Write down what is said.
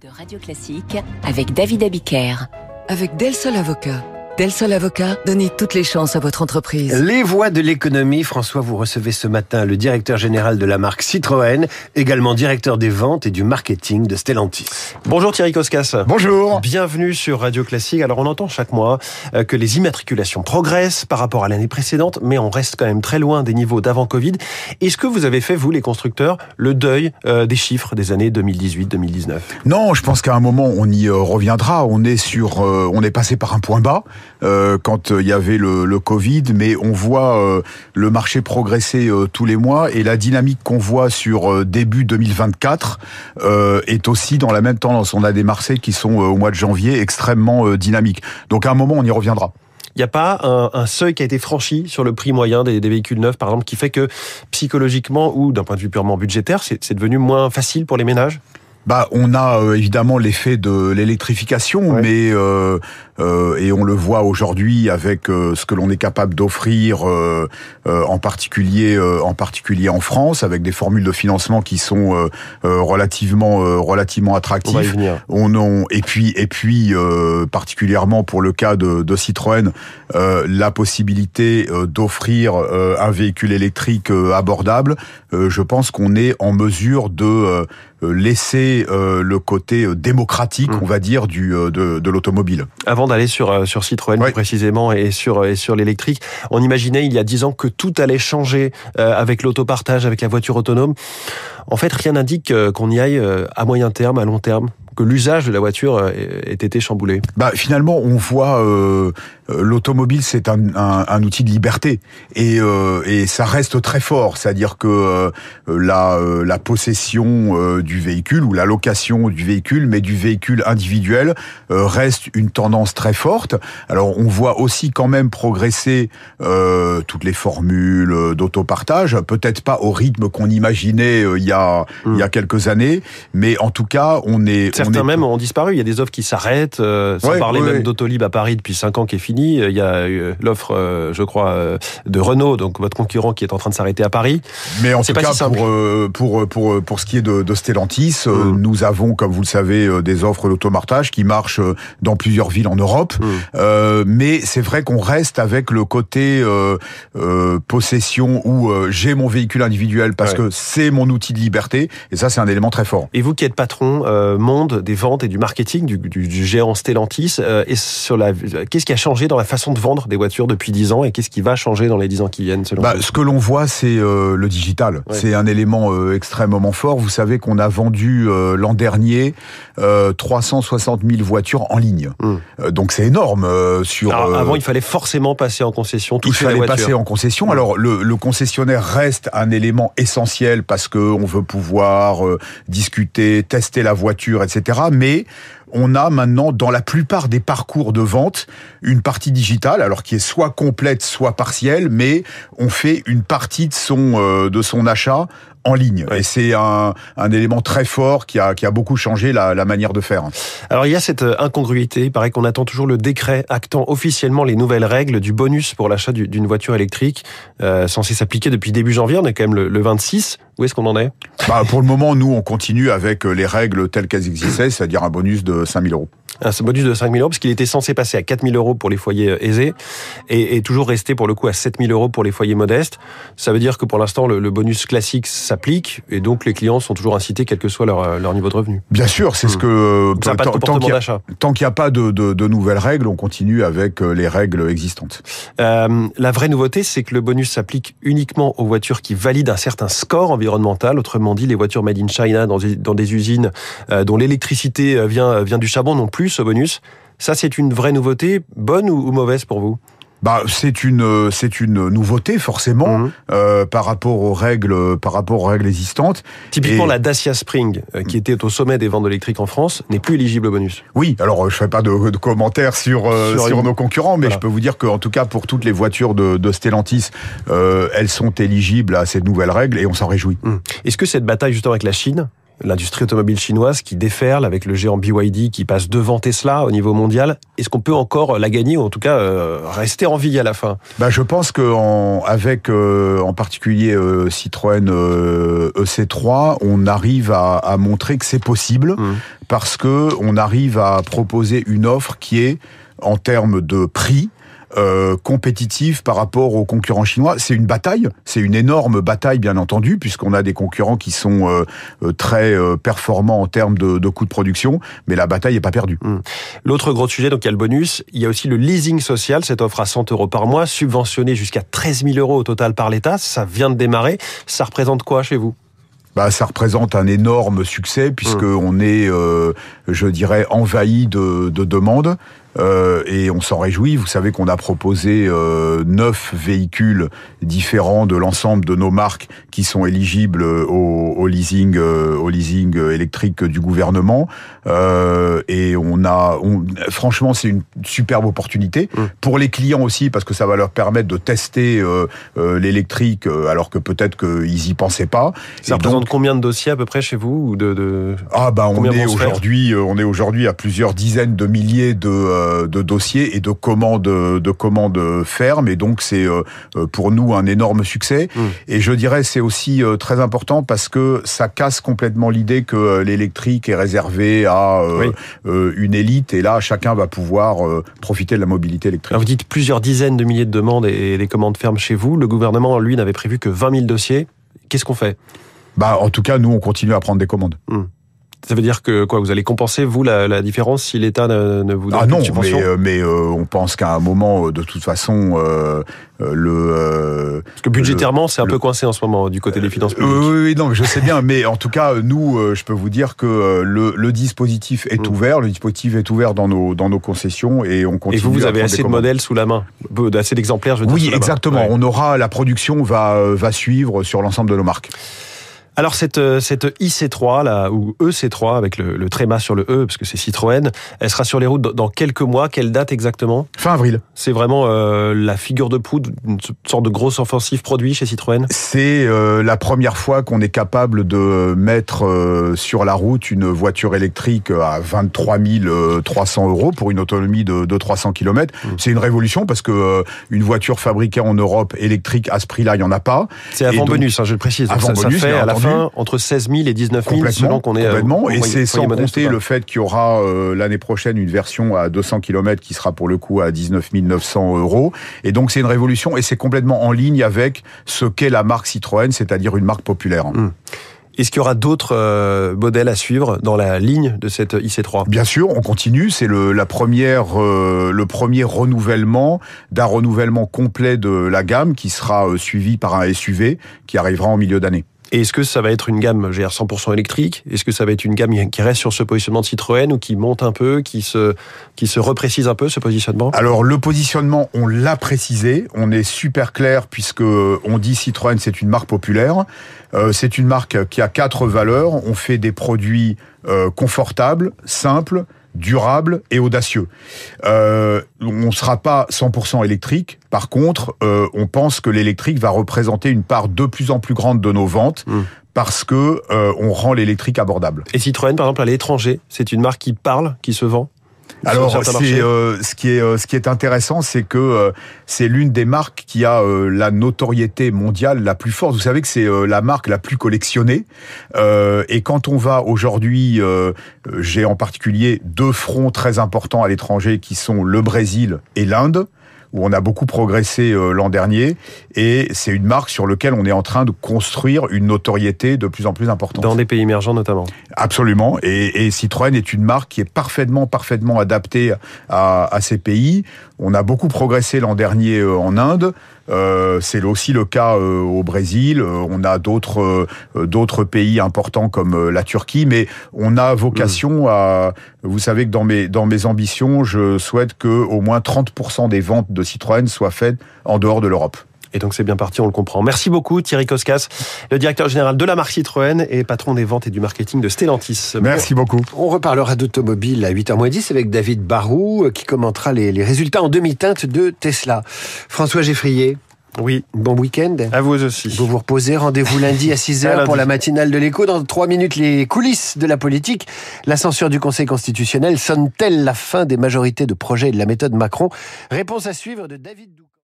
de Radio Classique avec David Abiker. Avec Del Sol Avocat. Del Sol Avocat, donnez toutes les chances à votre entreprise. Les voix de l'économie, François, vous recevez ce matin le directeur général de la marque Citroën, également directeur des ventes et du marketing de Stellantis. Bonjour Thierry Koskas. Bonjour. Bienvenue sur Radio Classique. Alors on entend chaque mois euh, que les immatriculations progressent par rapport à l'année précédente, mais on reste quand même très loin des niveaux d'avant Covid. Est-ce que vous avez fait, vous les constructeurs, le deuil euh, des chiffres des années 2018-2019 Non, je pense qu'à un moment on y euh, reviendra. On est sur, on est passé par un point bas. Euh, quand il y avait le, le, Covid, mais on voit euh, le marché progresser euh, tous les mois et la dynamique qu'on voit sur début 2024 est aussi dans la même tendance. On a des marchés qui sont au mois de janvier extrêmement dynamiques. Donc à un moment, on y reviendra. Il n'y a pas un, un, seuil qui a été franchi sur le prix moyen des, des, véhicules neufs, par exemple, qui fait que psychologiquement ou d'un point de vue purement budgétaire, c'est devenu moins facile pour les ménages? Bah, on a euh, évidemment l'effet de l'électrification, ouais. mais euh, euh, et on le voit aujourd'hui avec euh, ce que l'on est capable d'offrir, euh, en particulier en particulier en France, avec des formules de financement qui sont relativement relativement attractives. On, on, et puis et puis particulièrement pour le cas de, de Citroën, la possibilité d'offrir un véhicule électrique abordable. je pense qu'on est en mesure de laisser le côté démocratique, mmh. on va dire, du de, de l'automobile. Avant d'aller sur sur Citroën plus précisément et sur et sur l'électrique, on imaginait il y a dix ans que tout allait changer euh, avec l'autopartage, avec la voiture autonome. En fait, rien n'indique qu'on y aille à moyen terme, à long terme que l'usage de la voiture ait été chamboulé bah, Finalement, on voit euh, l'automobile, c'est un, un, un, outil de liberté et, euh, et ça reste très fort. C'est-à-dire que euh, la, la possession euh, du véhicule ou la location du véhicule, mais du véhicule individuel, euh, reste une tendance très forte. Alors, on voit aussi quand même progresser euh, toutes les formules d'autopartage, peut-être pas au rythme qu'on imaginait il y a mmh. il y a quelques années, mais en tout cas, on est Certains même ont disparu. Il y a des offres qui s'arrêtent. Euh, sans ouais, parler ouais, même d'Autolib à Paris depuis 5 ans qui est fini. Il y a l'offre, euh, je crois, euh, de Renault, donc votre concurrent, qui est en train de s'arrêter à Paris. Mais en tout cas, si pour, pour, pour, pour ce qui est de, de Stellantis, mmh. nous avons, comme vous le savez, des offres d'automartage qui marchent dans plusieurs villes en Europe. Mmh. mais c'est vrai qu'on reste avec le côté possession où j'ai mon véhicule individuel parce ouais. que c'est mon outil de liberté. Et ça, c'est un élément très fort. Et vous qui êtes patron, monde des ventes et du marketing du, du, du géant Stellantis. Euh, et sur la, qu'est-ce qui a changé dans la façon de vendre des voitures depuis 10 ans et qu'est-ce qui va changer dans les 10 ans qui viennent selon bah, vous Ce que l'on voit, c'est euh, le digital. Ouais. C'est un élément euh, extrêmement fort. Vous savez qu'on a vendu euh, l'an dernier 360 000 voitures en ligne. Mmh. donc c'est énorme. sur Alors, Avant, il fallait forcément passer en concession. Il fallait passer en concession. Mmh. Alors le, le, concessionnaire reste un élément essentiel parce que on veut pouvoir discuter, tester la voiture, etc. Mais on a maintenant dans la plupart des parcours de vente une partie digitale, alors qui est soit complète, soit partielle, mais on fait une partie de son euh, de son achat en ligne. Et c'est un, un, élément très fort qui a, qui a beaucoup changé la, la, manière de faire. Alors il y a cette euh, incongruité. Il paraît qu'on attend toujours le décret actant officiellement les nouvelles règles du bonus pour l'achat d'une voiture électrique, euh, censé s'appliquer depuis début janvier. On est quand même le, le 26. Où est-ce qu'on en est? Bah, Pour le moment, nous, on continue avec euh, les règles telles qu'elles existaient, c'est-à-dire un bonus de 5 000 euros. Un bonus de 5 000 euros, parce qu'il était censé passer à 4 000 euros pour les foyers aisés et, et, toujours rester pour le coup à 7 000 euros pour les foyers modestes. Ça veut dire que pour l'instant, le, le, bonus classique s'applique et donc les clients sont toujours incités, quel que soit leur, leur niveau de revenu. Bien sûr, c'est mmh. ce que... Ça pas de tant qu'il n'y a, a, pas de, de, de, nouvelles règles, on continue avec euh, les règles existantes. Euh, la vraie nouveauté, c'est que le bonus s'applique uniquement aux voitures qui valident un certain score environnemental, autrement dit les voitures made in China dans des, dans des usines euh, dont l'électricité vient, vient du charbon non plus ce bonus. Ça, c'est une vraie nouveauté, bonne ou, mauvaise pour vous? Bah, c'est une c'est une nouveauté forcément mmh. euh, par rapport aux règles par rapport aux règles existantes. Typiquement, et... la Dacia Spring, euh, qui était au sommet des ventes électriques en France, n'est plus éligible au bonus. Oui, alors je fais pas de, de commentaires sur euh, sur, sur nos concurrents, mais voilà. je peux vous dire qu'en tout cas pour toutes les voitures de, de Stellantis, euh, elles sont éligibles à cette nouvelle règle et on s'en réjouit. Mmh. Est-ce que cette bataille justement avec la Chine l'industrie automobile chinoise qui déferle avec le géant BYD qui passe devant Tesla au niveau mondial. Est-ce qu'on peut encore la gagner ou en tout cas euh, rester en vie à la fin? Bah, Je pense qu'avec en, en particulier Citroën EC3, on arrive à, à montrer que c'est possible mmh. parce que on arrive à proposer une offre qui est en termes de prix, euh, compétitive par rapport aux concurrents chinois. C'est une bataille, c'est une énorme bataille bien entendu, puisqu'on a des concurrents qui sont euh, euh, très performants en termes de, de coûts de production, mais la bataille n'est pas perdue. Hmm. L'autre gros sujet, donc il y a le bonus, il y a aussi le leasing social, cette offre à 100 euros par mois, subventionné jusqu'à 13 000 euros au total par l'État, ça vient de démarrer. Ça représente quoi chez vous? Bah, ça représente un énorme succès puisque hmm. on est, je dirais, envahi de, de demandes. Euh, et on s'en réjouit. Vous savez qu'on a proposé euh, neuf véhicules différents de l'ensemble de nos marques qui sont éligibles au, au leasing, euh, au leasing électrique du gouvernement. Euh, et on a, on, franchement, c'est une superbe opportunité mmh. pour les clients aussi parce que ça va leur permettre de tester l'électrique alors que peut-être qu'ils y pensaient pas. Ça représente combien de dossiers à peu près chez vous ou de, de... Ah bah on est aujourd'hui, on est aujourd'hui à plusieurs dizaines de milliers de euh, de dossiers et de commandes de commandes fermes et donc c'est euh, pour nous un énorme succès mmh. et je dirais c'est aussi euh, très important parce que ça casse complètement l'idée que l'électrique est réservé à une élite et là chacun va pouvoir profiter de la mobilité électrique. vous dites plusieurs dizaines de milliers de demandes et des commandes fermes chez vous. Le gouvernement lui n'avait prévu que 20 000 dossiers. Qu'est-ce qu'on fait? Bah en tout cas nous on continue à prendre des commandes. Mmh. Ça veut dire que quoi Vous allez compenser vous la, la différence si l'État ne, ne, vous donne ah non, subvention mais, euh, mais euh, on pense qu'à un moment, euh, de toute façon, euh, le parce que budgétairement, c'est un peu coincé en ce moment du côté des finances publiques. oui, oui, non, je sais bien, mais en tout cas, nous, je peux vous dire que le, le dispositif est mm. ouvert, le dispositif est ouvert dans nos dans nos concessions et on continue. Et vous, vous avez assez de modèles sous la main, assez d'exemplaires, je veux dire. Oui, exactement. On aura la production va va suivre sur l'ensemble de nos marques. Alors cette, euh, cette IC3 là ou EC3 avec le, le tréma sur le E parce que c'est Citroën, elle sera sur les routes dans quelques mois. Quelle date exactement? Fin avril. C'est vraiment euh, la figure de proue, une sorte de grosse offensive produit chez Citroën? C'est euh, la première fois qu'on est capable de mettre euh, sur la route une voiture électrique à 23 300 euros pour une autonomie de, de 300 km. Mmh. C'est une révolution parce que une voiture fabriquée en Europe électrique à ce prix-là, il y en a pas. C'est avant bonus, hein, je le précise. Avant ça, bonus, ça fait à la fin entre 16 000 et 19 000 selon qu'on est euh, complètement. et c'est sans compter le fait qu'il y aura euh, l'année prochaine une version à 200 km qui sera pour le coup à 19 900 euros. Et donc c'est une révolution et c'est complètement en ligne avec ce qu'est la marque Citroën, c'est-à-dire une marque populaire. Hum. Est-ce qu'il y aura d'autres euh, modèles à suivre dans la ligne de cette IC3 Bien sûr, on continue. C'est le, la première, le premier renouvellement d'un renouvellement complet de la gamme qui sera suivi par un SUV qui arrivera en milieu d'année. Et est-ce que ça va être une gamme GR 100% électrique? Est-ce que ça va être une gamme qui reste sur ce positionnement de Citroën ou qui monte un peu, qui se, qui se reprécise un peu ce positionnement? Alors le positionnement, on l'a précisé, on est super clair puisque on dit Citroën c'est une marque populaire, euh, c'est une marque qui a quatre valeurs, on fait des produits euh, confortables, simples, durable et audacieux. Euh, on ne sera pas 100% électrique. Par contre, euh, on pense que l'électrique va représenter une part de plus en plus grande de nos ventes. Mmh. Parce que euh, on rend l'électrique abordable. Et Citroën, par exemple, à l'étranger, c'est une marque qui parle, qui se vend? Alors, c'est euh, ce qui est euh, ce qui est intéressant, c'est que euh, c'est l'une des marques qui a la notoriété mondiale la plus forte. Vous savez que c'est la marque la plus collectionnée. et quand on va aujourd'hui, j'ai en particulier deux fronts très importants à l'étranger qui sont le Brésil et l'Inde où on a beaucoup progressé euh, l'an dernier, et c'est une marque sur laquelle on est en train de construire une notoriété de plus en plus importante. Dans des pays émergents notamment. Absolument, et, et Citroën est une marque qui est parfaitement, parfaitement adaptée à, à ces pays. On a beaucoup progressé l'an dernier euh, en Inde. Euh, c'est aussi le cas euh, au Brésil. Euh, on a d'autres d'autres pays importants comme la Turquie, mais on a vocation à. Vous savez que dans mes dans mes ambitions, je souhaite que au moins 30% des ventes de Citroën soient faites en dehors de l'Europe. Et donc c'est bien parti, on le comprend. Merci beaucoup Thierry Koskas, le directeur général de la marque Citroën et patron des ventes et du marketing de Stellantis. Merci beaucoup. On reparlera d'automobile à 8h10 avec David Barou qui commentera les, les résultats en demi-teinte de Tesla. François Geffrier. Oui. Bon week-end. À vous aussi. Vous vous reposez. Rendez-vous lundi à 6h pour la matinale de l'écho. Dans trois minutes, les coulisses de la politique. La censure du Conseil constitutionnel sonne-t-elle la fin des majorités de projets et de la méthode Macron? Réponse à suivre de David Doucan.